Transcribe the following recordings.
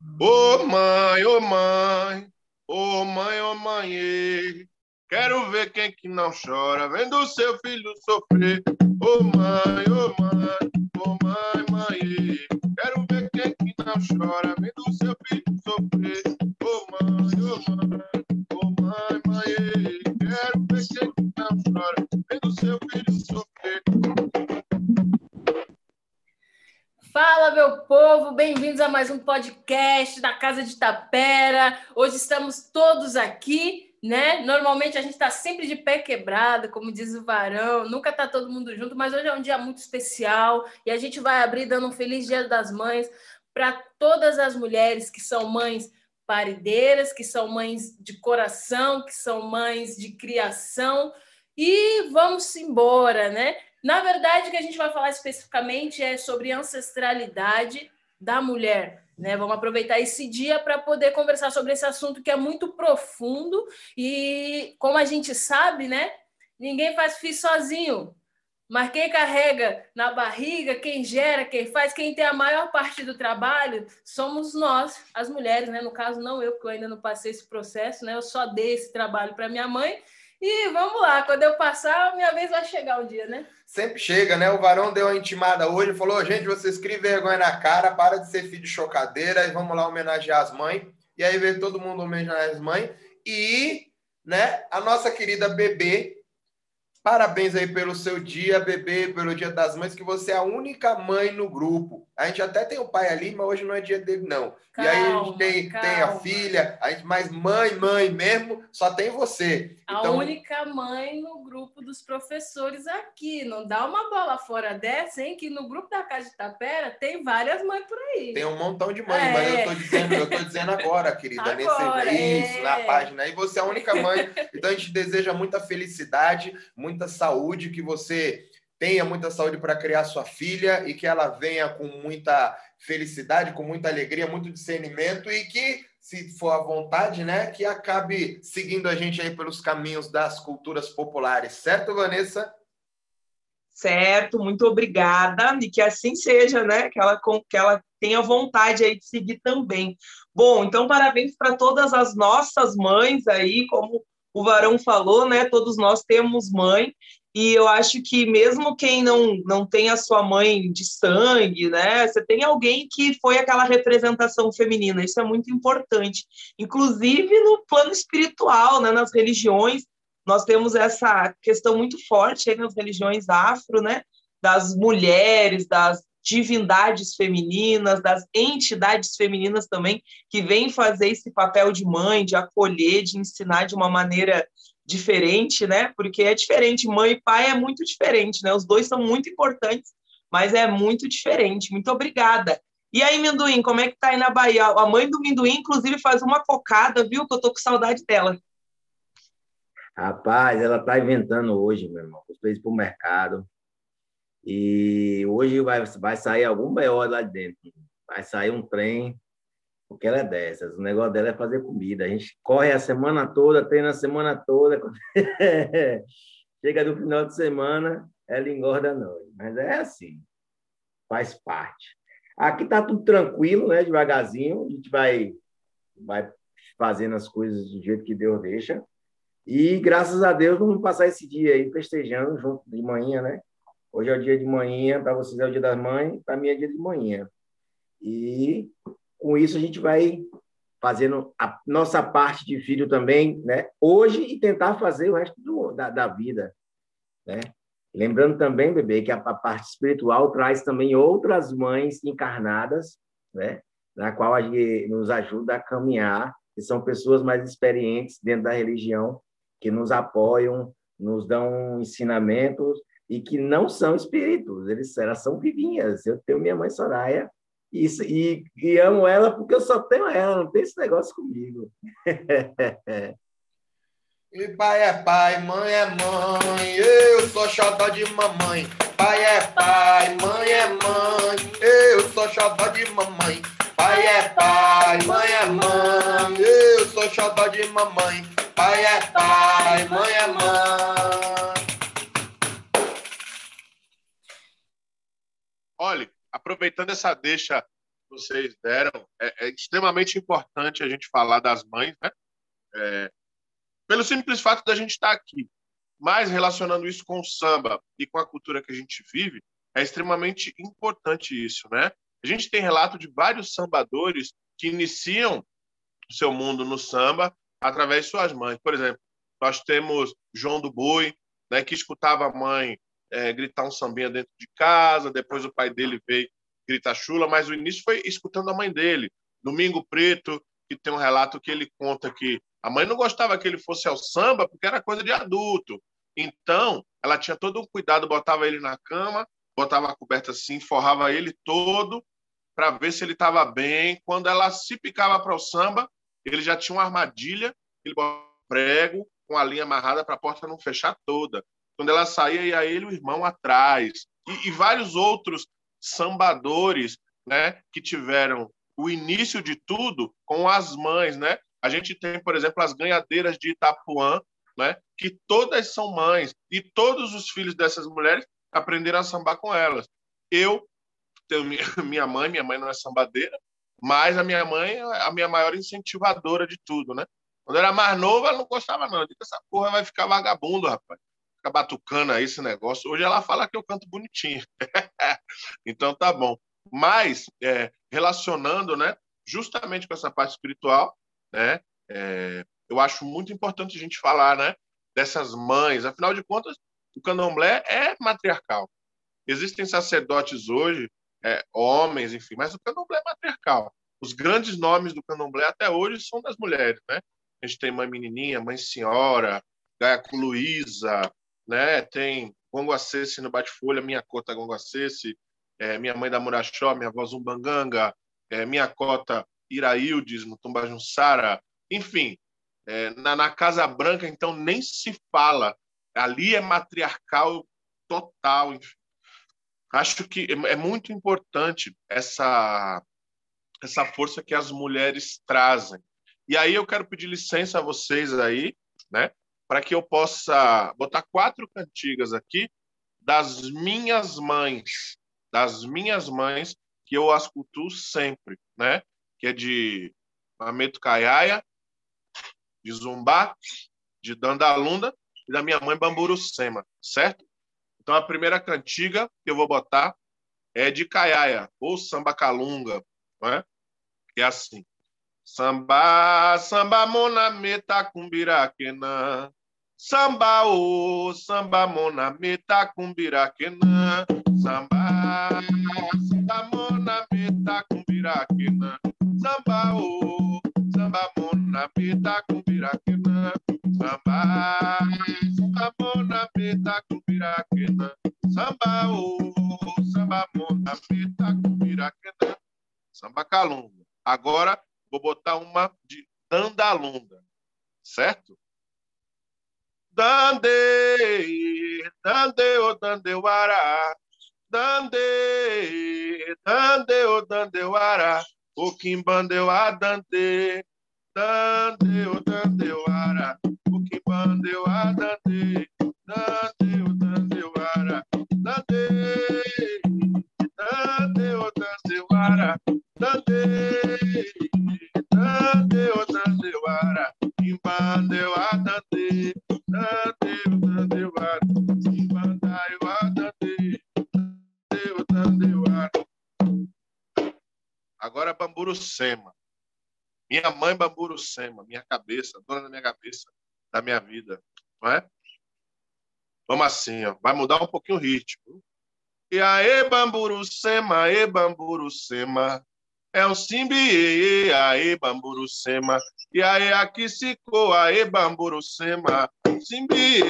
Ô oh, mãe, ô oh, mãe, ô oh, mãe, ô mãe, quero ver quem que não chora vendo seu filho sofrer. Ô mãe, ô mãe, ô mãe, mãe, quero ver quem que não chora vendo seu filho sofrer. Ô mãe, ô mãe, ô mãe, mãe, quero ver quem que não chora vendo seu filho sofrer. Fala, meu povo, bem-vindos a mais um podcast da Casa de Tapera. Hoje estamos todos aqui, né? Normalmente a gente está sempre de pé quebrado, como diz o Varão, nunca está todo mundo junto, mas hoje é um dia muito especial e a gente vai abrir dando um feliz Dia das Mães para todas as mulheres que são mães parideiras, que são mães de coração, que são mães de criação. E vamos embora, né? Na verdade, o que a gente vai falar especificamente é sobre ancestralidade da mulher. Né? Vamos aproveitar esse dia para poder conversar sobre esse assunto que é muito profundo e, como a gente sabe, né? Ninguém faz filho sozinho. Mas quem carrega na barriga, quem gera, quem faz, quem tem a maior parte do trabalho, somos nós, as mulheres, né? No caso, não eu, porque eu ainda não passei esse processo, né? Eu só dei esse trabalho para minha mãe. E vamos lá, quando eu passar, minha vez vai chegar um dia, né? sempre chega, né? O Varão deu uma intimada hoje, falou: gente, vocês criem vergonha na cara, para de ser filho de chocadeira e vamos lá homenagear as mães. E aí veio todo mundo homenagear as mães. E, né, a nossa querida bebê Parabéns aí pelo seu dia, bebê, pelo dia das mães, que você é a única mãe no grupo. A gente até tem o pai ali, mas hoje não é dia dele, não. Calma, e aí a gente tem, tem a filha, a gente, mas mãe, mãe mesmo, só tem você. A então... única mãe no grupo dos professores aqui. Não dá uma bola fora dessa, hein? Que no grupo da Casa de Tapera tem várias mães por aí. Tem um montão de mães, é. mas eu tô dizendo, eu tô dizendo agora, querida, agora, nesse é. isso, na página. E você é a única mãe. Então a gente deseja muita felicidade, muita saúde, que você tenha muita saúde para criar sua filha e que ela venha com muita felicidade, com muita alegria, muito discernimento e que, se for à vontade, né, que acabe seguindo a gente aí pelos caminhos das culturas populares. Certo, Vanessa? Certo, muito obrigada e que assim seja, né? Que ela, que ela tenha vontade aí de seguir também. Bom, então parabéns para todas as nossas mães aí, como o Varão falou, né? Todos nós temos mãe e eu acho que mesmo quem não, não tem a sua mãe de sangue, né? Você tem alguém que foi aquela representação feminina, isso é muito importante. Inclusive no plano espiritual, né? nas religiões, nós temos essa questão muito forte nas religiões afro, né? Das mulheres, das divindades femininas, das entidades femininas também, que vêm fazer esse papel de mãe, de acolher, de ensinar de uma maneira diferente, né? Porque é diferente, mãe e pai é muito diferente, né? Os dois são muito importantes, mas é muito diferente. Muito obrigada. E aí, Minduim, como é que tá aí na Bahia? A mãe do Minduim, inclusive, faz uma cocada, viu? Que eu tô com saudade dela. Rapaz, ela tá inventando hoje, meu irmão. Os para pro mercado. E hoje vai, vai sair algum BO lá de dentro. Vai sair um trem porque ela é dessas. O negócio dela é fazer comida. A gente corre a semana toda, treina a semana toda. Chega no final de semana, ela engorda noite. Mas é assim, faz parte. Aqui tá tudo tranquilo, né? Devagarzinho, a gente vai, vai fazendo as coisas do jeito que Deus deixa. E graças a Deus vamos passar esse dia aí festejando junto de manhã, né? Hoje é o dia de manhã, para vocês é o dia das mães, para mim é dia de manhã. E com isso a gente vai fazendo a nossa parte de filho também, né? Hoje e tentar fazer o resto do, da, da vida, né? Lembrando também, bebê, que a, a, parte espiritual traz também outras mães encarnadas, né? Na qual a nos ajuda a caminhar, que são pessoas mais experientes dentro da religião, que nos apoiam, nos dão ensinamentos e que não são espíritos, eles, são vivinhas. Eu tenho minha mãe Soraya, isso, e, e amo ela porque eu só tenho ela, não tem esse negócio comigo. E pai é pai, mãe é mãe, eu sou xodó de mamãe. Pai é pai, mãe é mãe, eu sou xodó de mamãe. Pai é pai, mãe é mãe, eu sou xodó de mamãe. Pai é pai, mãe é mãe. Aproveitando essa deixa vocês deram. É, é, extremamente importante a gente falar das mães, né? É, pelo simples fato da gente estar aqui. Mas relacionando isso com o samba e com a cultura que a gente vive, é extremamente importante isso, né? A gente tem relato de vários sambadores que iniciam seu mundo no samba através de suas mães. Por exemplo, nós temos João do Boi, né, que escutava a mãe é, gritar um sambinha dentro de casa, depois o pai dele veio gritar chula, mas o início foi escutando a mãe dele. Domingo Preto, que tem um relato que ele conta que a mãe não gostava que ele fosse ao samba porque era coisa de adulto. Então, ela tinha todo um cuidado, botava ele na cama, botava a coberta assim, forrava ele todo para ver se ele estava bem. Quando ela se picava para o samba, ele já tinha uma armadilha, ele botava prego com a linha amarrada para a porta não fechar toda. Quando ela saía, ia ele o irmão atrás. E, e vários outros sambadores né, que tiveram o início de tudo com as mães, né? A gente tem, por exemplo, as ganhadeiras de Itapuã, né? Que todas são mães e todos os filhos dessas mulheres aprenderam a sambar com elas. Eu tenho minha mãe, minha mãe não é sambadeira, mas a minha mãe é a minha maior incentivadora de tudo, né? Quando era mais novo, ela não gostava não. Eu essa porra vai ficar vagabundo, rapaz. Fica batucando aí esse negócio. Hoje ela fala que eu canto bonitinho. então tá bom. Mas é, relacionando, né? Justamente com essa parte espiritual, né? É, eu acho muito importante a gente falar, né? Dessas mães. Afinal de contas, o candomblé é matriarcal. Existem sacerdotes hoje, é, homens, enfim, mas o candomblé é matriarcal. Os grandes nomes do candomblé até hoje são das mulheres, né? A gente tem Mãe Menininha, Mãe Senhora, Gaia Luísa, né? Tem Gongo Acesse no Bate-Folha, minha cota Gongo Acesse, é, minha mãe da Murachó, minha avó Zumbanganga, é, minha cota Iraildes no Tumbajunsara, enfim, é, na, na, Casa Branca, então, nem se fala. Ali é matriarcal total. Enfim. Acho que é, é muito importante essa, essa força que as mulheres trazem. E aí eu quero pedir licença a vocês aí, né, para que eu possa botar quatro cantigas aqui das minhas mães, das minhas mães que eu as cultuo sempre, né? Que é de Mameto Caiaia, de Zumbá, de Dandalunda e da minha mãe Bamburucema, certo? Então a primeira cantiga que eu vou botar é de Caiaia, ou Samba Calunga, né? que é assim. Samba, samba mona meta kumbiraquena. Samba o, samba mona meta kumbiraquena. Samba, samba mona meta kumbiraquena. Samba o, samba mona meta kumbiraquena. Samba, samba mona meta kumbiraquena. Samba o, samba mona meta kumbiraquena. Samba calunga. Agora Vou botar uma de Dandalunda, certo? Dande, dande, o dandeuara, dande, dande, o dandeuara, o quimbandeu a dande, dande, o dandeuara, o quimbandeu a dande, dande, o dandeuara, dande, dande, o dandeuara, dande, Tadeu, Tadeu, Ara, Imbandeu, Adante, Tadeu, Tadeu, Ara, Imbandeu, Adante, Tadeu, Tadeu, Ara. Agora Bamburucema. Minha mãe Bamburucema, minha cabeça, dona da minha cabeça, da minha vida, não é? Vamos assim, ó. vai mudar um pouquinho o ritmo. E aí, Bamburucema, e Bamburucema, é o simbi, aê, bamburucema. E aí, aqui coa, aê, bamburucema. Simbi,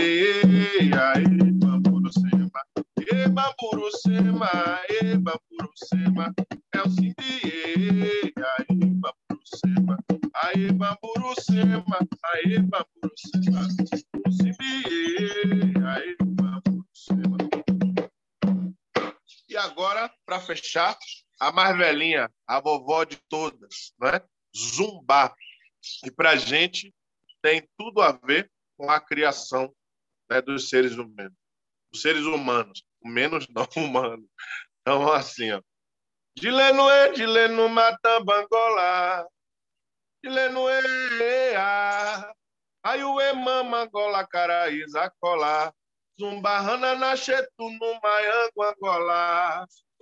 aê, bamburucema. E bamburucema, e bamburucema. É o simbi, aê, bamburucema. Aê, bamburucema, aê, bamburucema. O simbi, aê, bamburucema. E agora, para fechar, a mais velhinha, a vovó de todas, né? Zumbar. E para a gente tem tudo a ver com a criação né, dos seres humanos. Os seres humanos, menos não humanos. Então, assim, ó. Dilenoe, dileno matambangola. Dilenoe, a. Aiuê, mama, gola, caraíza, cola. Zumbarrana na chetu no maiango, angola.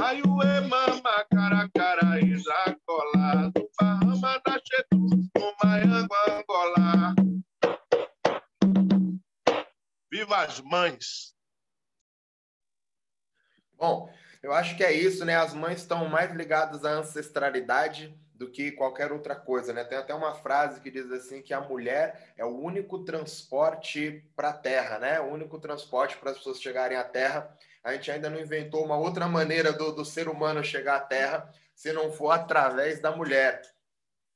Ai, o mama, cara, cara, e da cola, do Bahama, Rachetu, no Maiango, Angola. Viva as mães! Bom, eu acho que é isso, né? As mães estão mais ligadas à ancestralidade do que qualquer outra coisa, né? Tem até uma frase que diz assim que a mulher é o único transporte para a Terra, né? O único transporte para as pessoas chegarem à Terra. A gente ainda não inventou uma outra maneira do, do ser humano chegar à Terra se não for através da mulher.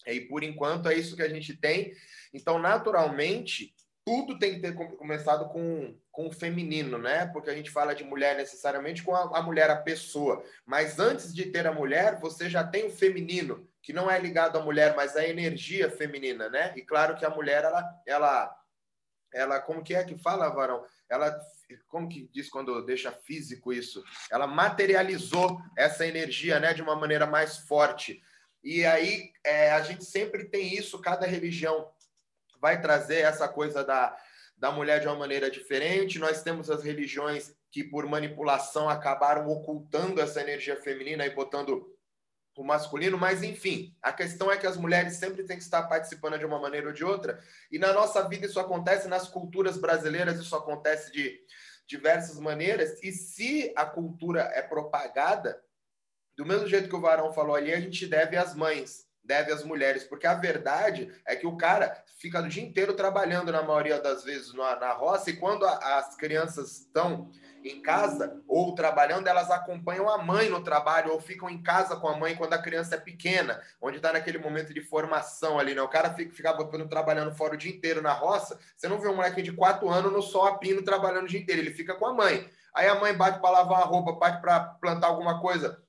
E por enquanto é isso que a gente tem. Então, naturalmente, tudo tem que ter começado com, com o feminino, né? Porque a gente fala de mulher necessariamente com a, a, mulher, a pessoa. Mas antes de ter a mulher, você já tem o feminino, que não é ligado à mulher, mas à energia feminina, né? E claro que a mulher, ela, ela, ela como que é que fala, Varão? Ela, como que diz quando deixa físico isso? Ela materializou essa energia, né? De uma maneira mais forte. E aí, é, a gente sempre tem isso, cada religião vai trazer essa coisa da, da mulher de uma maneira diferente. Nós temos as religiões que, por manipulação, acabaram ocultando essa energia feminina e botando o masculino, mas enfim, a questão é que as mulheres sempre têm que estar participando de uma maneira ou de outra, e na nossa vida isso acontece, nas culturas brasileiras isso acontece de diversas maneiras, e se a cultura é propagada, do mesmo jeito que o Varão falou ali, a gente deve às mães deve às mulheres, porque a verdade é que o cara fica o dia inteiro trabalhando, na maioria das vezes, na, na roça, e quando a, as crianças estão em casa ou trabalhando, elas acompanham a mãe no trabalho ou ficam em casa com a mãe quando a criança é pequena, onde está naquele momento de formação ali, né? O cara fica, ficava trabalhando fora o dia inteiro na roça, você não vê um moleque de quatro anos no sol a pino trabalhando o dia inteiro, ele fica com a mãe. Aí a mãe bate para lavar a roupa, bate para plantar alguma coisa,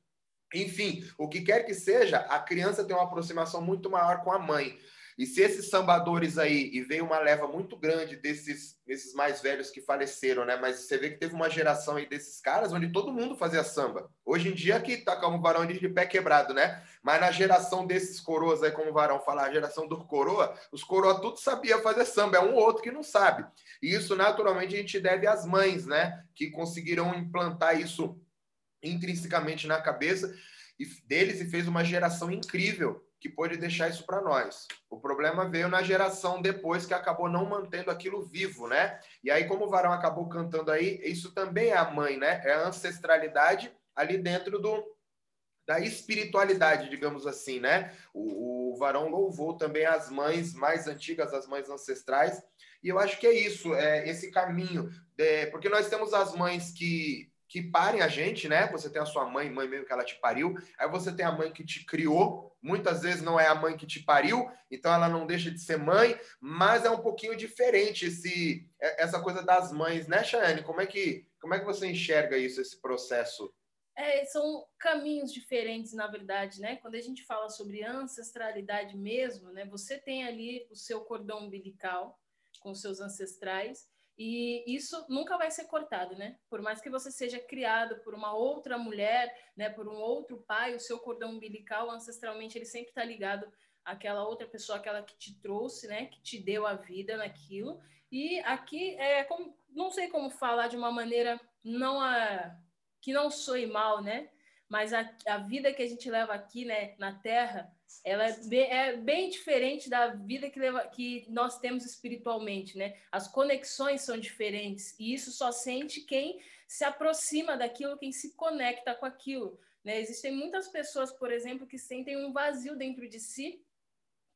enfim, o que quer que seja, a criança tem uma aproximação muito maior com a mãe. E se esses sambadores aí, e veio uma leva muito grande desses, desses mais velhos que faleceram, né? Mas você vê que teve uma geração aí desses caras onde todo mundo fazia samba. Hoje em dia aqui tá como varão de pé quebrado, né? Mas na geração desses coroas aí, como o varão falar, a geração do coroa, os coroa tudo sabia fazer samba, é um ou outro que não sabe. E isso naturalmente a gente deve às mães, né? Que conseguiram implantar isso intrinsecamente na cabeça deles e fez uma geração incrível que pôde deixar isso para nós. O problema veio na geração depois que acabou não mantendo aquilo vivo, né? E aí, como o Varão acabou cantando aí, isso também é a mãe, né? É a ancestralidade ali dentro do, da espiritualidade, digamos assim, né? O, o Varão louvou também as mães mais antigas, as mães ancestrais, e eu acho que é isso, é esse caminho, de, porque nós temos as mães que que parem a gente, né? Você tem a sua mãe, mãe mesmo que ela te pariu, aí você tem a mãe que te criou, muitas vezes não é a mãe que te pariu, então ela não deixa de ser mãe, mas é um pouquinho diferente esse é, essa coisa das mães, né, Chayane? Como é que como é que você enxerga isso, esse processo? É, são caminhos diferentes, na verdade, né? Quando a gente fala sobre ancestralidade mesmo, né? Você tem ali o seu cordão umbilical com seus ancestrais, e isso nunca vai ser cortado, né? Por mais que você seja criado por uma outra mulher, né, por um outro pai, o seu cordão umbilical ancestralmente ele sempre está ligado àquela outra pessoa, aquela que te trouxe, né, que te deu a vida naquilo. E aqui é como, não sei como falar de uma maneira não a que não soe mal, né? Mas a, a vida que a gente leva aqui, né, na Terra, ela é bem, é bem, diferente da vida que, leva, que nós temos espiritualmente, né? As conexões são diferentes e isso só sente quem se aproxima daquilo, quem se conecta com aquilo, né? Existem muitas pessoas, por exemplo, que sentem um vazio dentro de si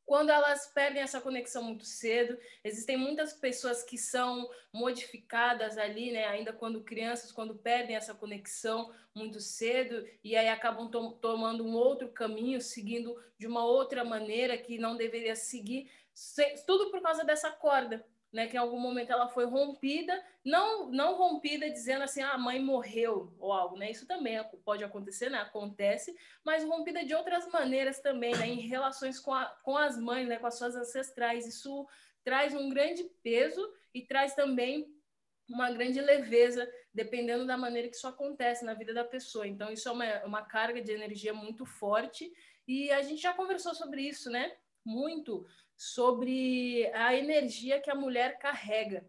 quando elas perdem essa conexão muito cedo. Existem muitas pessoas que são modificadas ali, né, ainda quando crianças, quando perdem essa conexão muito cedo e aí acabam to tomando um outro caminho, seguindo de uma outra maneira que não deveria seguir, tudo por causa dessa corda, né, que em algum momento ela foi rompida, não não rompida dizendo assim, ah, a mãe morreu ou algo, né? Isso também pode acontecer, né? Acontece, mas rompida de outras maneiras também, né? Em relações com, a, com as mães, né? Com as suas ancestrais. Isso traz um grande peso e traz também uma grande leveza, dependendo da maneira que isso acontece na vida da pessoa. Então, isso é uma, uma carga de energia muito forte e a gente já conversou sobre isso, né? Muito sobre a energia que a mulher carrega.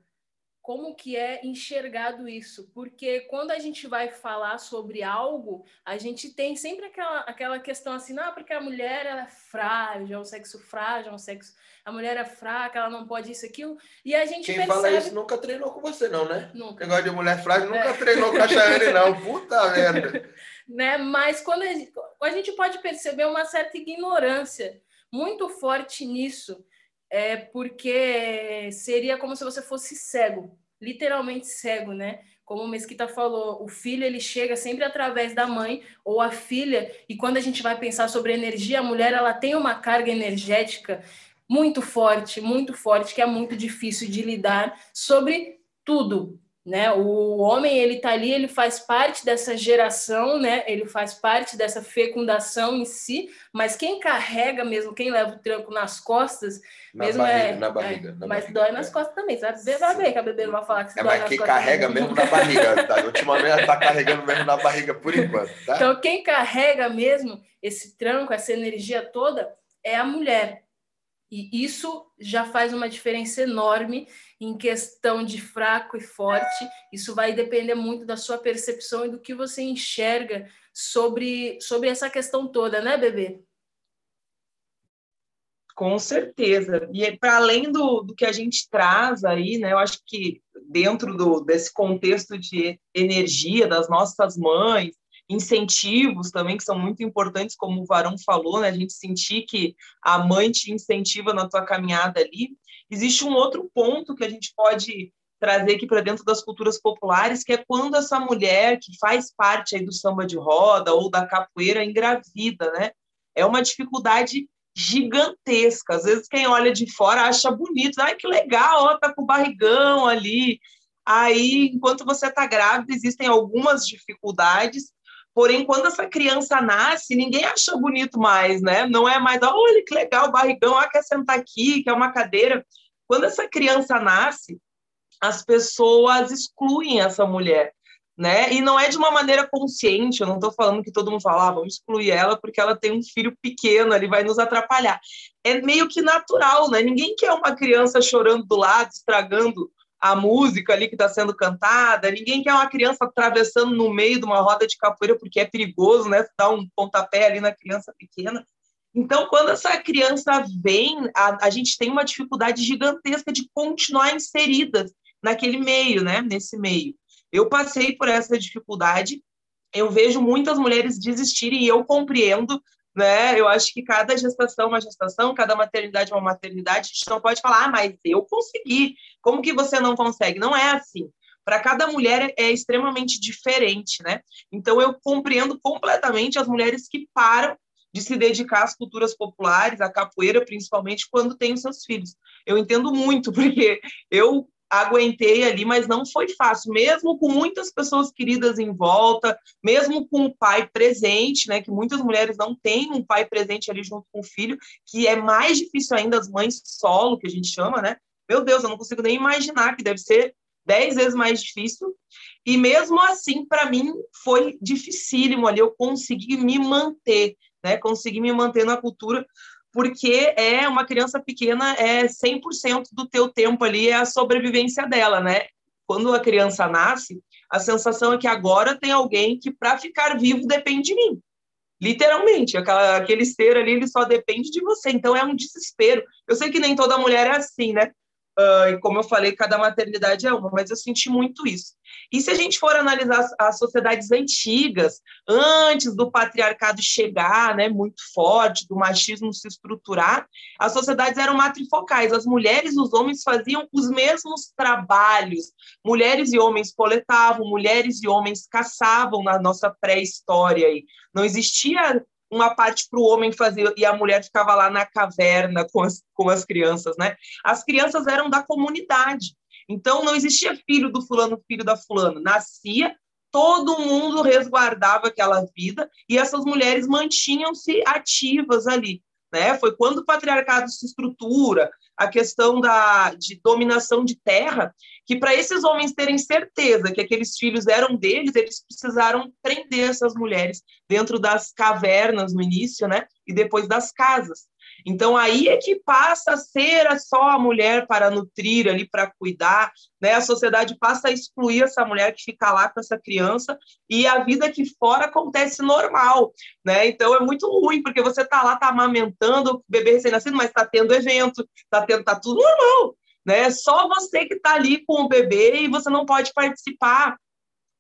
Como que é enxergado isso? Porque quando a gente vai falar sobre algo, a gente tem sempre aquela, aquela questão assim, não, porque a mulher ela é frágil, é um sexo frágil, é um sexo... A mulher é fraca, ela não pode isso, aquilo. E a gente Quem percebe... fala isso nunca treinou com você, não, né? Nunca. Negócio de mulher frágil nunca É. treinou com a Chayane, não. Puta merda. né? Mas quando a gente, a gente pode perceber uma certa ignorância muito forte nisso, é porque seria como se você fosse cego, literalmente cego, né? Como o Mesquita falou, o filho ele chega sempre através da mãe ou a filha, e quando a gente vai pensar sobre energia, a mulher ela tem uma carga energética muito forte, muito forte, que é muito difícil de lidar sobre tudo, né? O homem ele tá ali, ele faz parte dessa geração, né? Ele faz parte dessa fecundação em si, mas quem carrega mesmo, quem leva o tranco nas costas, Na mesmo barriga, é, na barriga. é, na mas barriga, dói é. nas costas também, sabe? Bebê vai ver que a bebê não vai falar que se É, dói mas nas quem costas. carrega mesmo na barriga. Tá? Ultimamente ela tá carregando mesmo na barriga por enquanto, tá? Então, quem carrega mesmo esse tranco, essa energia toda, é a mulher. E isso já faz uma diferença enorme em questão de fraco e forte. Isso vai depender muito da sua percepção e do que você enxerga sobre, sobre essa questão toda, né, bebê? Com certeza. E para além do, do que a gente traz aí, né, eu acho que dentro do, desse contexto de energia das nossas mães, incentivos também, que são muito importantes, como o Varão falou, né, a gente sentir que a mãe te incentiva na tua caminhada ali. Existe um outro ponto que a gente pode trazer aqui para dentro das culturas populares, que é quando essa mulher que faz parte aí do samba de roda ou da capoeira engravida, né? É uma dificuldade gigantesca. Às vezes quem olha de fora acha bonito, ai que legal, ó, tá com o barrigão ali. Aí, enquanto você está grávida, existem algumas dificuldades. Porém, quando essa criança nasce, ninguém acha bonito mais, né? Não é mais, olha que legal, barrigão, ah, quer sentar aqui, quer uma cadeira. Quando essa criança nasce, as pessoas excluem essa mulher, né? E não é de uma maneira consciente, eu não estou falando que todo mundo fala, ah, vamos excluir ela porque ela tem um filho pequeno, ele vai nos atrapalhar. É meio que natural, né? Ninguém quer uma criança chorando do lado, estragando a música ali que está sendo cantada, ninguém quer uma criança atravessando no meio de uma roda de capoeira porque é perigoso, né? Dar um pontapé ali na criança pequena. Então, quando essa criança vem, a, a gente tem uma dificuldade gigantesca de continuar inserida naquele meio, né? Nesse meio. Eu passei por essa dificuldade, eu vejo muitas mulheres desistirem e eu compreendo, né? Eu acho que cada gestação é uma gestação, cada maternidade é uma maternidade. A gente não pode falar, ah, mas eu consegui. Como que você não consegue? Não é assim. Para cada mulher é extremamente diferente, né? Então eu compreendo completamente as mulheres que param de se dedicar às culturas populares, à capoeira, principalmente quando tem os seus filhos. Eu entendo muito, porque eu aguentei ali, mas não foi fácil, mesmo com muitas pessoas queridas em volta, mesmo com o pai presente, né, que muitas mulheres não têm um pai presente ali junto com o filho, que é mais difícil ainda as mães solo, que a gente chama, né? Meu Deus, eu não consigo nem imaginar que deve ser dez vezes mais difícil. E mesmo assim, para mim, foi dificílimo ali eu consegui me manter, né? Consegui me manter na cultura, porque é uma criança pequena, é 100% do teu tempo ali é a sobrevivência dela, né? Quando a criança nasce, a sensação é que agora tem alguém que para ficar vivo depende de mim. Literalmente, aquela, aquele ser ali, ele só depende de você. Então é um desespero. Eu sei que nem toda mulher é assim, né? Uh, e como eu falei, cada maternidade é uma, mas eu senti muito isso. E se a gente for analisar as, as sociedades antigas, antes do patriarcado chegar, né, muito forte, do machismo se estruturar, as sociedades eram matrifocais. As mulheres e os homens faziam os mesmos trabalhos. Mulheres e homens coletavam, mulheres e homens caçavam na nossa pré-história. Não existia uma parte para o homem fazer e a mulher ficava lá na caverna com as, com as crianças, né? As crianças eram da comunidade. Então não existia filho do fulano, filho da fulano. Nascia, todo mundo resguardava aquela vida e essas mulheres mantinham-se ativas ali. Né? Foi quando o patriarcado se estrutura, a questão da, de dominação de terra, que para esses homens terem certeza que aqueles filhos eram deles, eles precisaram prender essas mulheres dentro das cavernas no início, né? E depois das casas. Então aí é que passa a ser só a mulher para nutrir ali, para cuidar, né? A sociedade passa a excluir essa mulher que fica lá com essa criança e a vida aqui fora acontece normal, né? Então é muito ruim porque você tá lá, tá amamentando o bebê recém-nascido, mas tá tendo evento, tá tendo, tá tudo normal, né? Só você que tá ali com o bebê e você não pode participar.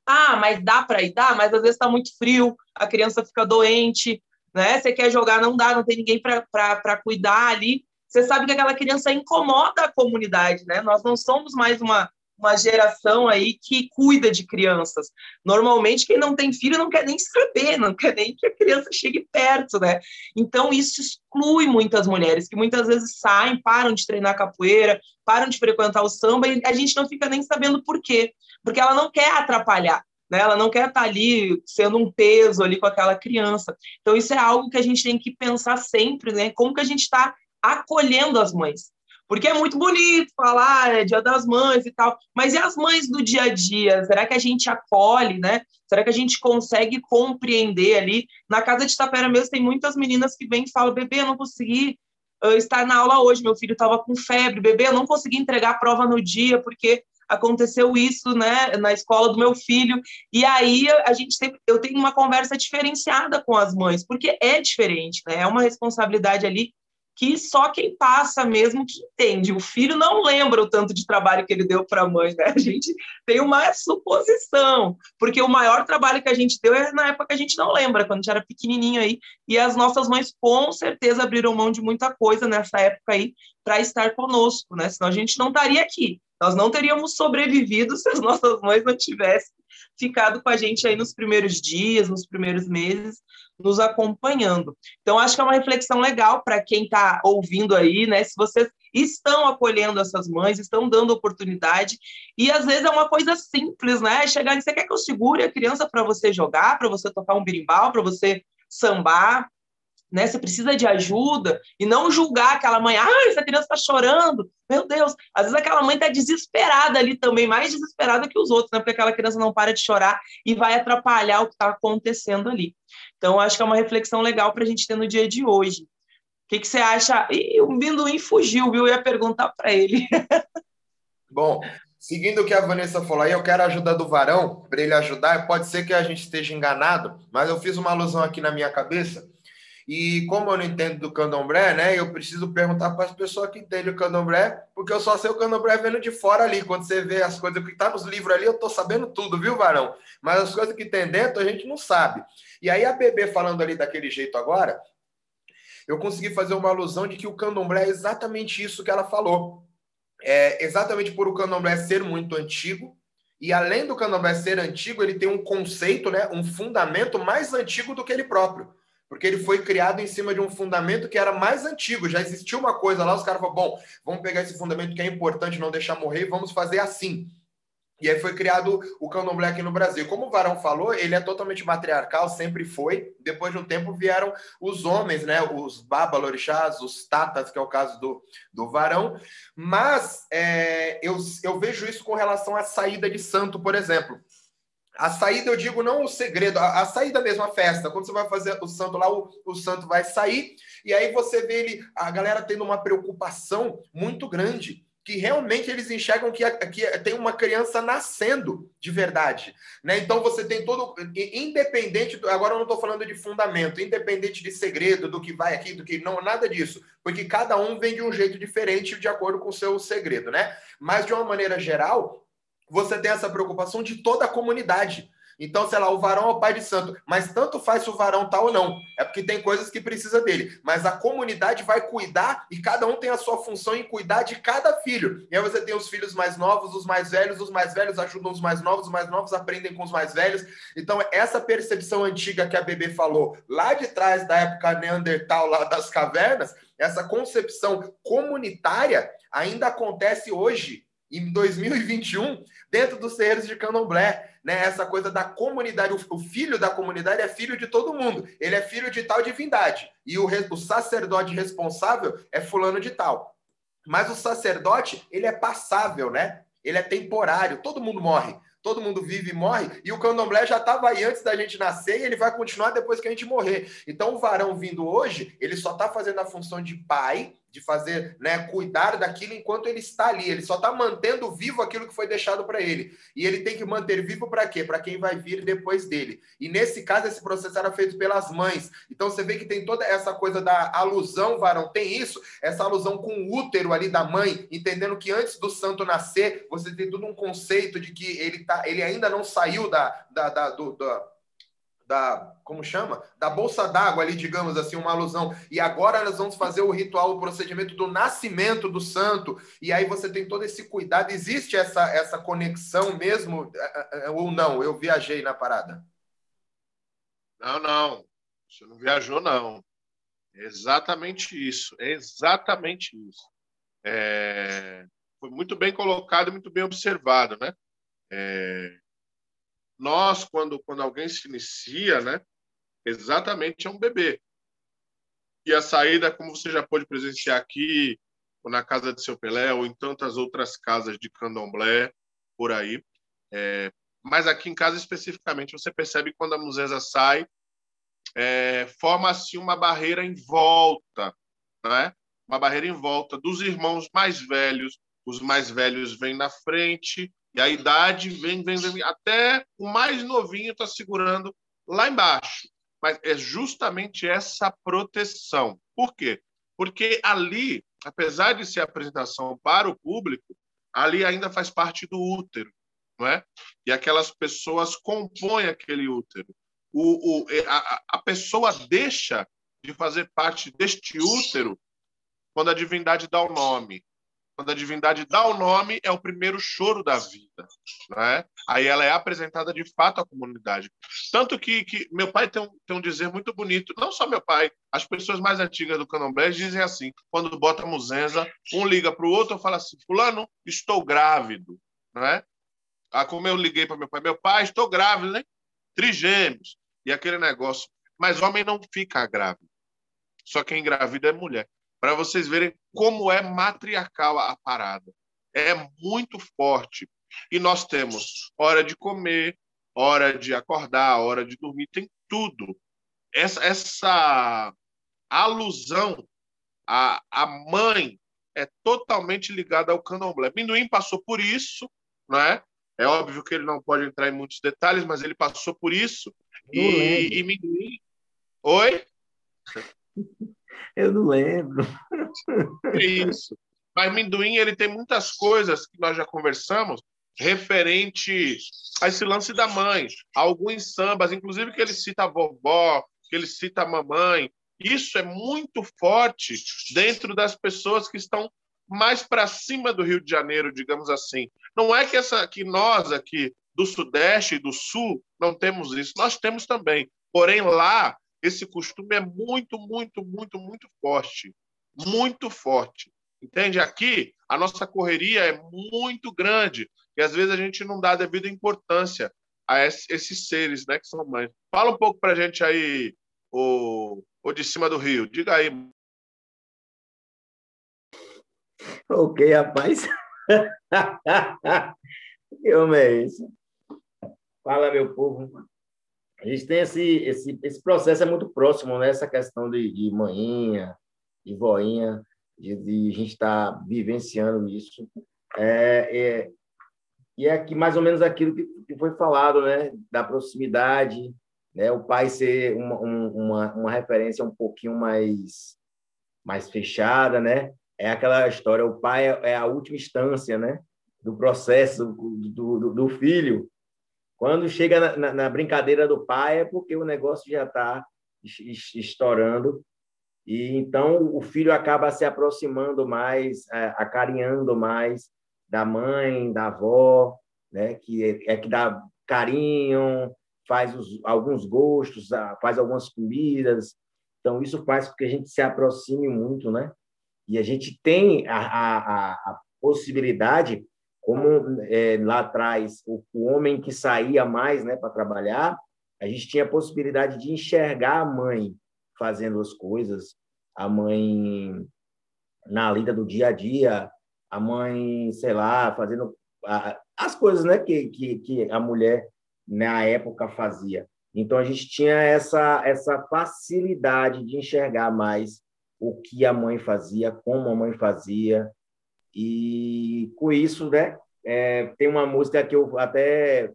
Ah, mas dá para ir, dá, mas às vezes está muito frio, a criança fica doente, né? Você quer jogar, não dá, não tem ninguém para cuidar ali. Você sabe que aquela criança incomoda a comunidade, né? Nós não somos mais uma, uma geração aí que cuida de crianças. Normalmente, quem não tem filho não quer nem saber, não quer nem que a criança chegue perto, né? Então, isso exclui muitas mulheres, que muitas vezes saem, param de treinar capoeira, param de frequentar o samba, e a gente não fica nem sabendo por quê. Porque ela não quer atrapalhar né? Ela não quer estar ali sendo um peso ali com aquela criança. Então isso é algo que a gente tem que pensar sempre, né? Como que a gente está acolhendo as mães? Porque é muito bonito falar, é Dia das Mães e tal, mas e as mães do dia a dia? Será que a gente acolhe, né? Será que a gente consegue compreender ali? Na casa de Tapera mesmo tem muitas meninas que vêm e falam: bebê, eu não consegui uh, estar na aula hoje, meu filho estava com febre, bebê, eu não consegui entregar a prova no dia porque aconteceu isso, né, na escola do meu filho. E aí a gente tem, eu tenho uma conversa diferenciada com as mães, porque é diferente, né? É uma responsabilidade ali que só quem passa mesmo que entende. O filho não lembra o tanto de trabalho que ele deu para a mãe, né? A gente tem uma suposição, porque o maior trabalho que a gente deu é na época que a gente não lembra, quando a gente era pequenininho aí, e as nossas mães com certeza abriram mão de muita coisa nessa época aí para estar conosco, né? Senão a gente não estaria aqui. Nós não teríamos sobrevivido se as nossas mães não tivessem ficado com a gente aí nos primeiros dias, nos primeiros meses, nos acompanhando. Então, acho que é uma reflexão legal para quem está ouvindo aí, né? Se vocês estão acolhendo essas mães, estão dando oportunidade, e às vezes é uma coisa simples, né? Chegar e você quer que eu segure a criança para você jogar, para você tocar um birimbau, para você sambar, né? Você precisa de ajuda e não julgar aquela mãe, ah, essa criança está chorando, meu Deus. Às vezes aquela mãe está desesperada ali também, mais desesperada que os outros, né? Porque aquela criança não para de chorar e vai atrapalhar o que está acontecendo ali. Então, acho que é uma reflexão legal para a gente ter no dia de hoje. O que, que você acha? E o Binduim fugiu, viu? Eu ia perguntar para ele. Bom, seguindo o que a Vanessa falou aí, eu quero a ajuda do Varão, para ele ajudar. Pode ser que a gente esteja enganado, mas eu fiz uma alusão aqui na minha cabeça e como eu não entendo do candomblé, né? Eu preciso perguntar para as pessoas que entendem o candomblé, porque eu só sei o candomblé vendo de fora ali. Quando você vê as coisas que tá nos livros ali, eu tô sabendo tudo, viu, Varão? Mas as coisas que tem dentro a gente não sabe. E aí a bebê falando ali daquele jeito agora, eu consegui fazer uma alusão de que o candomblé é exatamente isso que ela falou. É exatamente por o candomblé ser muito antigo, e além do candomblé ser antigo, ele tem um conceito, né, um fundamento mais antigo do que ele próprio porque ele foi criado em cima de um fundamento que era mais antigo. Já existia uma coisa lá, os caras falaram: bom, vamos pegar esse fundamento que é importante, não deixar morrer, e vamos fazer assim. E aí foi criado o candomblé aqui no Brasil. Como o Varão falou, ele é totalmente matriarcal, sempre foi. Depois de um tempo vieram os homens, né? Os babalorixás, os tatas, que é o caso do, do Varão. Mas é, eu, eu vejo isso com relação à saída de santo, por exemplo. A saída, eu digo, não o segredo, a, a, saída mesmo, a festa. Quando você vai fazer o santo lá, o, o santo vai sair, e aí você vê ele, a galera tendo uma preocupação muito grande que realmente eles enxergam que, que tem uma criança nascendo de verdade. Né? Então você tem todo. Independente. Agora eu não estou falando de fundamento, independente de segredo, do que vai aqui, do que. Não, nada disso. Porque cada um vem de um jeito diferente de acordo com o seu segredo, né? Mas de uma maneira geral, você tem essa preocupação de toda a comunidade. Então, sei lá, o varão é o pai de santo, mas tanto faz se o varão tá ou não. É porque tem coisas que precisa dele. Mas a comunidade vai cuidar e cada um tem a sua função em cuidar de cada filho. E aí você tem os filhos mais novos, os mais velhos, os mais velhos ajudam os mais novos, os mais novos aprendem com os mais velhos. Então, essa percepção antiga que a Bebê falou, lá de trás da época Neandertal, lá das cavernas, essa concepção comunitária ainda acontece hoje em 2021 dentro dos terreiros de candomblé, né? Essa coisa da comunidade, o filho da comunidade é filho de todo mundo, ele é filho de tal divindade, e o, o sacerdote responsável é fulano de tal. Mas o sacerdote, ele é passável, né? Ele é temporário, todo mundo morre todo mundo vive e morre, e o candomblé já estava aí antes da gente nascer e ele vai continuar depois que a gente morrer. Então o varão vindo hoje, ele só está fazendo a função de pai, de fazer, né, cuidar daquilo enquanto ele está ali. Ele só está mantendo vivo aquilo que foi deixado para ele. E ele tem que manter vivo para quê? Para quem vai vir depois dele. E nesse caso, esse processo era feito pelas mães. Então você vê que tem toda essa coisa da alusão, varão, tem isso, essa alusão com o útero ali da mãe, entendendo que antes do santo nascer, você tem todo um conceito de que ele, tá, ele ainda não saiu da, da, da do, da da como chama? Da bolsa d'água ali, digamos assim, uma alusão. E agora nós vamos fazer o ritual, o procedimento do nascimento do santo. E aí você tem todo esse cuidado. Existe essa essa conexão mesmo é, é, é, ou não? Eu viajei na parada. Não, não. Você não viajou não. É exatamente isso. É exatamente isso. É... Foi muito bem colocado, muito bem observado, né? É nós, quando, quando alguém se inicia, né, exatamente é um bebê. E a saída, como você já pôde presenciar aqui, ou na casa de seu Pelé, ou em tantas outras casas de candomblé, por aí. É, mas aqui em casa, especificamente, você percebe quando a museza sai, é, forma-se uma barreira em volta, né? uma barreira em volta dos irmãos mais velhos. Os mais velhos vêm na frente, e a idade vem, vem, vem, até o mais novinho está segurando lá embaixo. Mas é justamente essa proteção. Por quê? Porque ali, apesar de ser apresentação para o público, ali ainda faz parte do útero, não é? E aquelas pessoas compõem aquele útero. O, o, a, a pessoa deixa de fazer parte deste útero quando a divindade dá o nome quando a divindade dá o nome, é o primeiro choro da vida. Né? Aí ela é apresentada de fato à comunidade. Tanto que, que meu pai tem um, tem um dizer muito bonito, não só meu pai, as pessoas mais antigas do candomblé dizem assim, quando bota muzenza, um liga para o outro e fala assim, fulano, estou grávido. Né? Ah, como eu liguei para meu pai, meu pai, estou grávido, né? Trigêmeos. E aquele negócio. Mas homem não fica grávido. Só quem engravida é mulher para vocês verem como é matriarcal a parada. É muito forte. E nós temos hora de comer, hora de acordar, hora de dormir, tem tudo. Essa, essa alusão à, à mãe é totalmente ligada ao candomblé. Minduim passou por isso, não é? É óbvio que ele não pode entrar em muitos detalhes, mas ele passou por isso. e, e Minduim. Oi? Eu não lembro. É isso. Mas Minduim, ele tem muitas coisas que nós já conversamos referente a esse lance da mãe. Alguns sambas, inclusive que ele cita a vovó, que ele cita a mamãe. Isso é muito forte dentro das pessoas que estão mais para cima do Rio de Janeiro, digamos assim. Não é que essa que nós aqui do Sudeste e do Sul não temos isso, nós temos também. Porém lá esse costume é muito, muito, muito, muito forte. Muito forte. Entende? Aqui, a nossa correria é muito grande e às vezes a gente não dá a devida importância a esses seres, né, que são mães. Fala um pouco para a gente aí, o, o de cima do rio. Diga aí. Ok, rapaz. que homem é esse? Fala, meu povo a gente tem esse, esse, esse processo é muito próximo, né? Essa questão de, de manhinha, de voinha. de, de a gente estar tá vivenciando isso. É, é, e é aqui mais ou menos aquilo que, que foi falado, né? Da proximidade, né? O pai ser uma, uma, uma referência um pouquinho mais mais fechada, né? É aquela história, o pai é, é a última instância, né? Do processo do, do, do filho. Quando chega na, na, na, brincadeira do pai é porque o negócio já está estourando e então o filho acaba se aproximando mais, é, acarinhando mais da mãe, da avó, né? Que é, é que dá carinho, faz os, alguns gostos, faz algumas comidas. Então isso faz com que a gente se aproxime muito, né? E a gente tem a, a, a possibilidade, como é, lá atrás o, o, homem que saía mais, né, para trabalhar, a gente tinha a possibilidade de enxergar a mãe fazendo as coisas, a mãe na lida do dia a dia, a mãe, sei lá, fazendo a, as coisas, né, que, que, que a mulher na época fazia. Então a gente tinha essa essa facilidade de enxergar mais o que a mãe fazia, como a mãe fazia. E com isso, né, é, tem uma música que eu até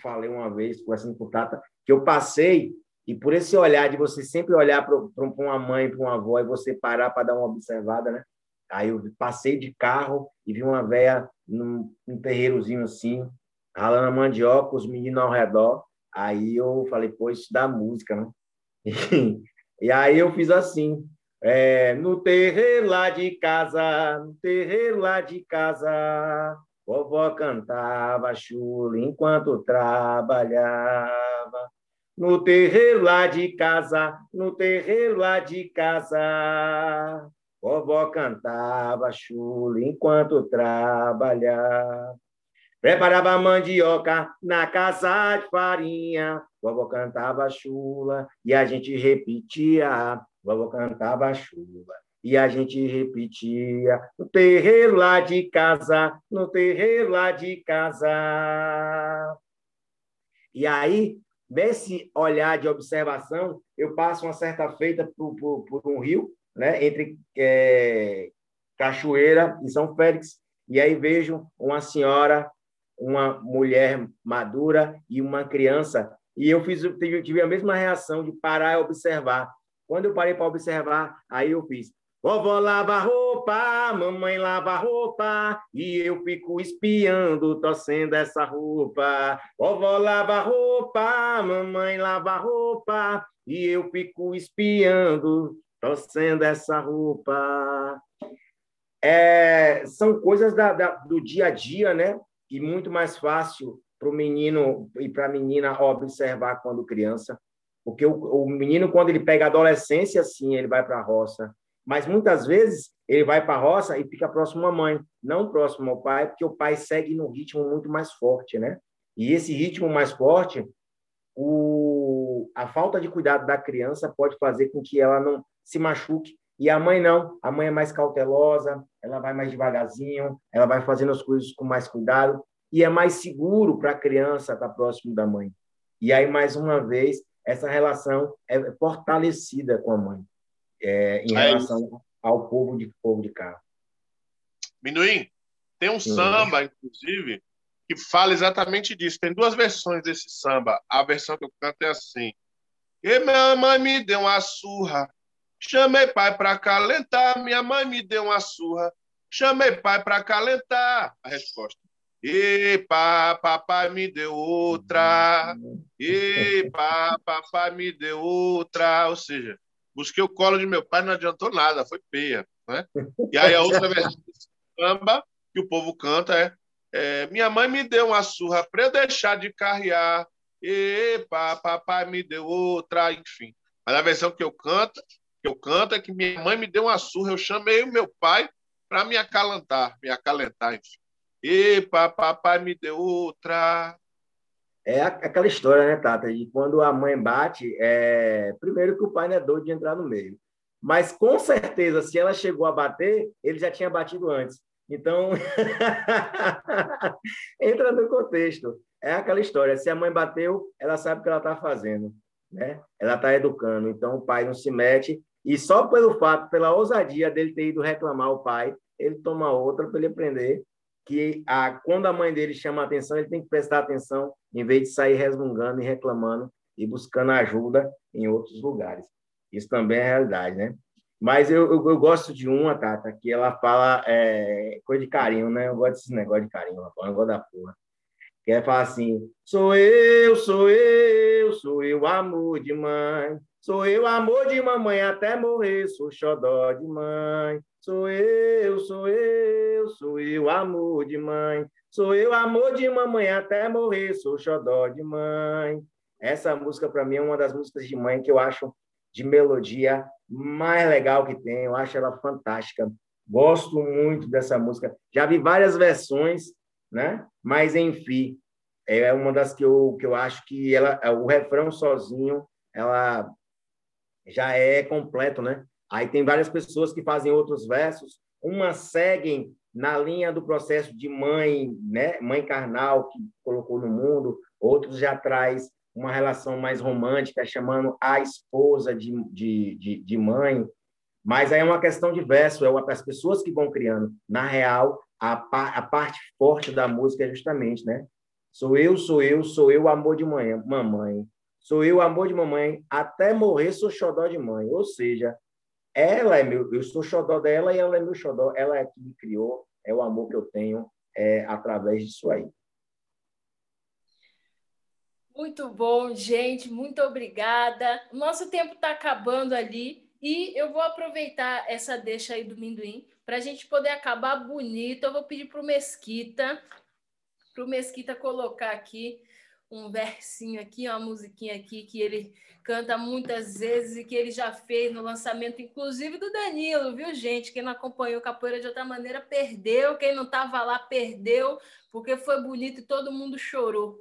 falei uma vez, conversando com o Tata, que eu passei, e por esse olhar de você sempre olhar para uma mãe, para uma avó, e você parar para dar uma observada, né? Aí eu passei de carro e vi uma velha num, num terreirozinho assim, ralando a mandioca, os meninos ao redor. Aí eu falei, pô, isso dá música, né? e aí eu fiz assim, é, no terreiro lá de casa, no terreiro lá de casa, vovó cantava chula enquanto trabalhava. No terreiro lá de casa, no terreiro lá de casa, vovó cantava chula enquanto trabalhava. Preparava mandioca na casa de farinha, vovó cantava chula e a gente repetia Vovó cantava chuva e a gente repetia no terreiro lá de casa, no terreiro lá de casa. E aí, nesse olhar de observação, eu passo uma certa feita por, por, por um rio, né, entre é, Cachoeira e São Félix, e aí vejo uma senhora, uma mulher madura e uma criança, e eu fiz, tive a mesma reação de parar e observar. Quando eu parei para observar, aí eu fiz. Vovó lava roupa, mamãe lava roupa, e eu fico espiando, torcendo essa roupa. Vovó lava roupa, mamãe lava roupa, e eu fico espiando, torcendo essa roupa. É, são coisas da, da, do dia a dia, né? E muito mais fácil para o menino e para a menina observar quando criança. Porque o, o menino, quando ele pega a adolescência, sim, ele vai para a roça. Mas muitas vezes ele vai para a roça e fica próximo à mãe, não próximo ao pai, porque o pai segue num ritmo muito mais forte, né? E esse ritmo mais forte, o, a falta de cuidado da criança pode fazer com que ela não se machuque. E a mãe não, a mãe é mais cautelosa, ela vai mais devagarzinho, ela vai fazendo as coisas com mais cuidado e é mais seguro para a criança estar próximo da mãe. E aí, mais uma vez, essa relação é fortalecida com a mãe é, em é relação ao povo de povo de carro. Minuim, tem um samba, inclusive, que fala exatamente disso. Tem duas versões desse samba. A versão que eu canto é assim: E minha mãe me deu uma surra, chamei pai para calentar. Minha mãe me deu uma surra, chamei pai para calentar. A resposta: Epa, papai me deu outra. Epa, papai me deu outra. Ou seja, busquei o colo de meu pai, não adiantou nada, foi peia. Né? E aí a outra versão samba que o povo canta é, é Minha mãe me deu uma surra para eu deixar de carrear. Epa, papai me deu outra, enfim. Mas a versão que eu canto, que eu canto é que minha mãe me deu uma surra, eu chamei o meu pai para me acalentar, me acalentar, enfim. Epa, papai me deu outra. É aquela história, né, Tata? De quando a mãe bate, é... primeiro que o pai não é doido de entrar no meio. Mas com certeza, se ela chegou a bater, ele já tinha batido antes. Então, entra no contexto. É aquela história. Se a mãe bateu, ela sabe o que ela está fazendo. Né? Ela está educando. Então, o pai não se mete E só pelo fato, pela ousadia dele ter ido reclamar o pai, ele toma outra para ele aprender que a, quando a mãe dele chama a atenção, ele tem que prestar atenção, em vez de sair resmungando e reclamando e buscando ajuda em outros lugares. Isso também é realidade, né? Mas eu, eu, eu gosto de uma, Tata, que ela fala é, coisa de carinho, né? Eu gosto desse negócio de carinho, ela fala negócio da porra. Que fala assim, sou eu, sou eu, sou eu, amor de mãe. Sou eu, amor de mamãe, até morrer, sou xodó de mãe. Sou eu, sou eu, sou eu, amor de mãe. Sou eu, amor de mamãe, até morrer, sou xodó de mãe. Essa música, para mim, é uma das músicas de mãe que eu acho de melodia mais legal que tem. Eu acho ela fantástica. Gosto muito dessa música. Já vi várias versões, né? Mas, enfim, é uma das que eu, que eu acho que ela, o refrão sozinho, ela já é completo, né? Aí tem várias pessoas que fazem outros versos, umas seguem na linha do processo de mãe, né? Mãe carnal que colocou no mundo, outros já traz uma relação mais romântica, chamando a esposa de, de, de, de mãe. Mas aí é uma questão de verso, é as pessoas que vão criando. Na real, a, a parte forte da música é justamente, né? Sou eu, sou eu, sou eu, amor de mãe, mamãe. Sou eu, amor de mamãe, até morrer sou xodó de mãe. Ou seja, ela é meu, eu sou xodó dela e ela é meu xodó. Ela é que me criou, é o amor que eu tenho é, através disso aí. Muito bom, gente. Muito obrigada. Nosso tempo está acabando ali e eu vou aproveitar essa deixa aí do Minduim para a gente poder acabar bonito. Eu vou pedir para o Mesquita, para o Mesquita colocar aqui um versinho aqui, uma musiquinha aqui que ele canta muitas vezes e que ele já fez no lançamento, inclusive do Danilo, viu, gente? Quem não acompanhou Capoeira de outra maneira perdeu, quem não estava lá perdeu, porque foi bonito e todo mundo chorou.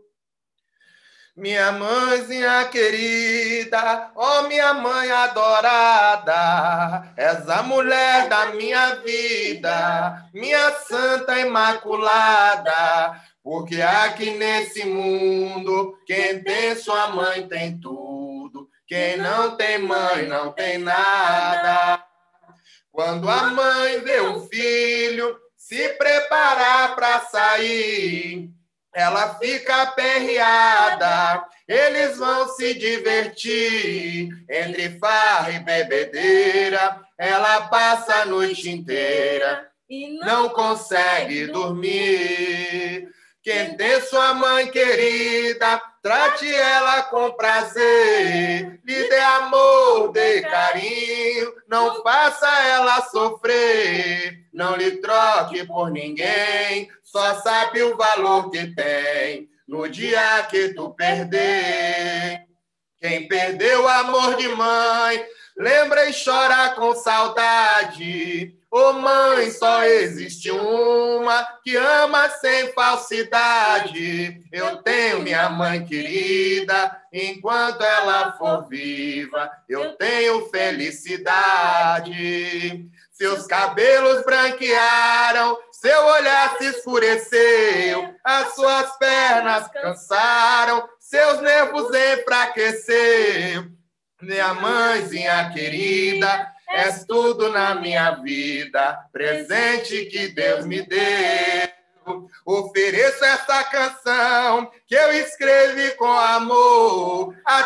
Minha mãezinha querida, ó oh, minha mãe adorada, és a mulher da minha vida, minha santa imaculada. Porque aqui nesse mundo, quem tem sua mãe tem tudo, quem não tem mãe não tem nada. Quando a mãe vê o filho se preparar para sair, ela fica aperreada, eles vão se divertir. Entre farra e bebedeira, ela passa a noite inteira e não consegue dormir. Quem tem sua mãe querida, trate ela com prazer. Lhe dê amor, dê carinho, não faça ela sofrer. Não lhe troque por ninguém, só sabe o valor que tem no dia que tu perder. Quem perdeu o amor de mãe, lembra e chora com saudade. Ô oh, mãe, só existe uma que ama sem falsidade. Eu tenho minha mãe querida, enquanto ela for viva, eu tenho felicidade. Seus cabelos branquearam, seu olhar se escureceu, as suas pernas cansaram, seus nervos enfraqueceu. Minha mãezinha querida, És tudo na minha vida, presente que Deus me deu. Ofereço essa canção que eu escrevi com amor a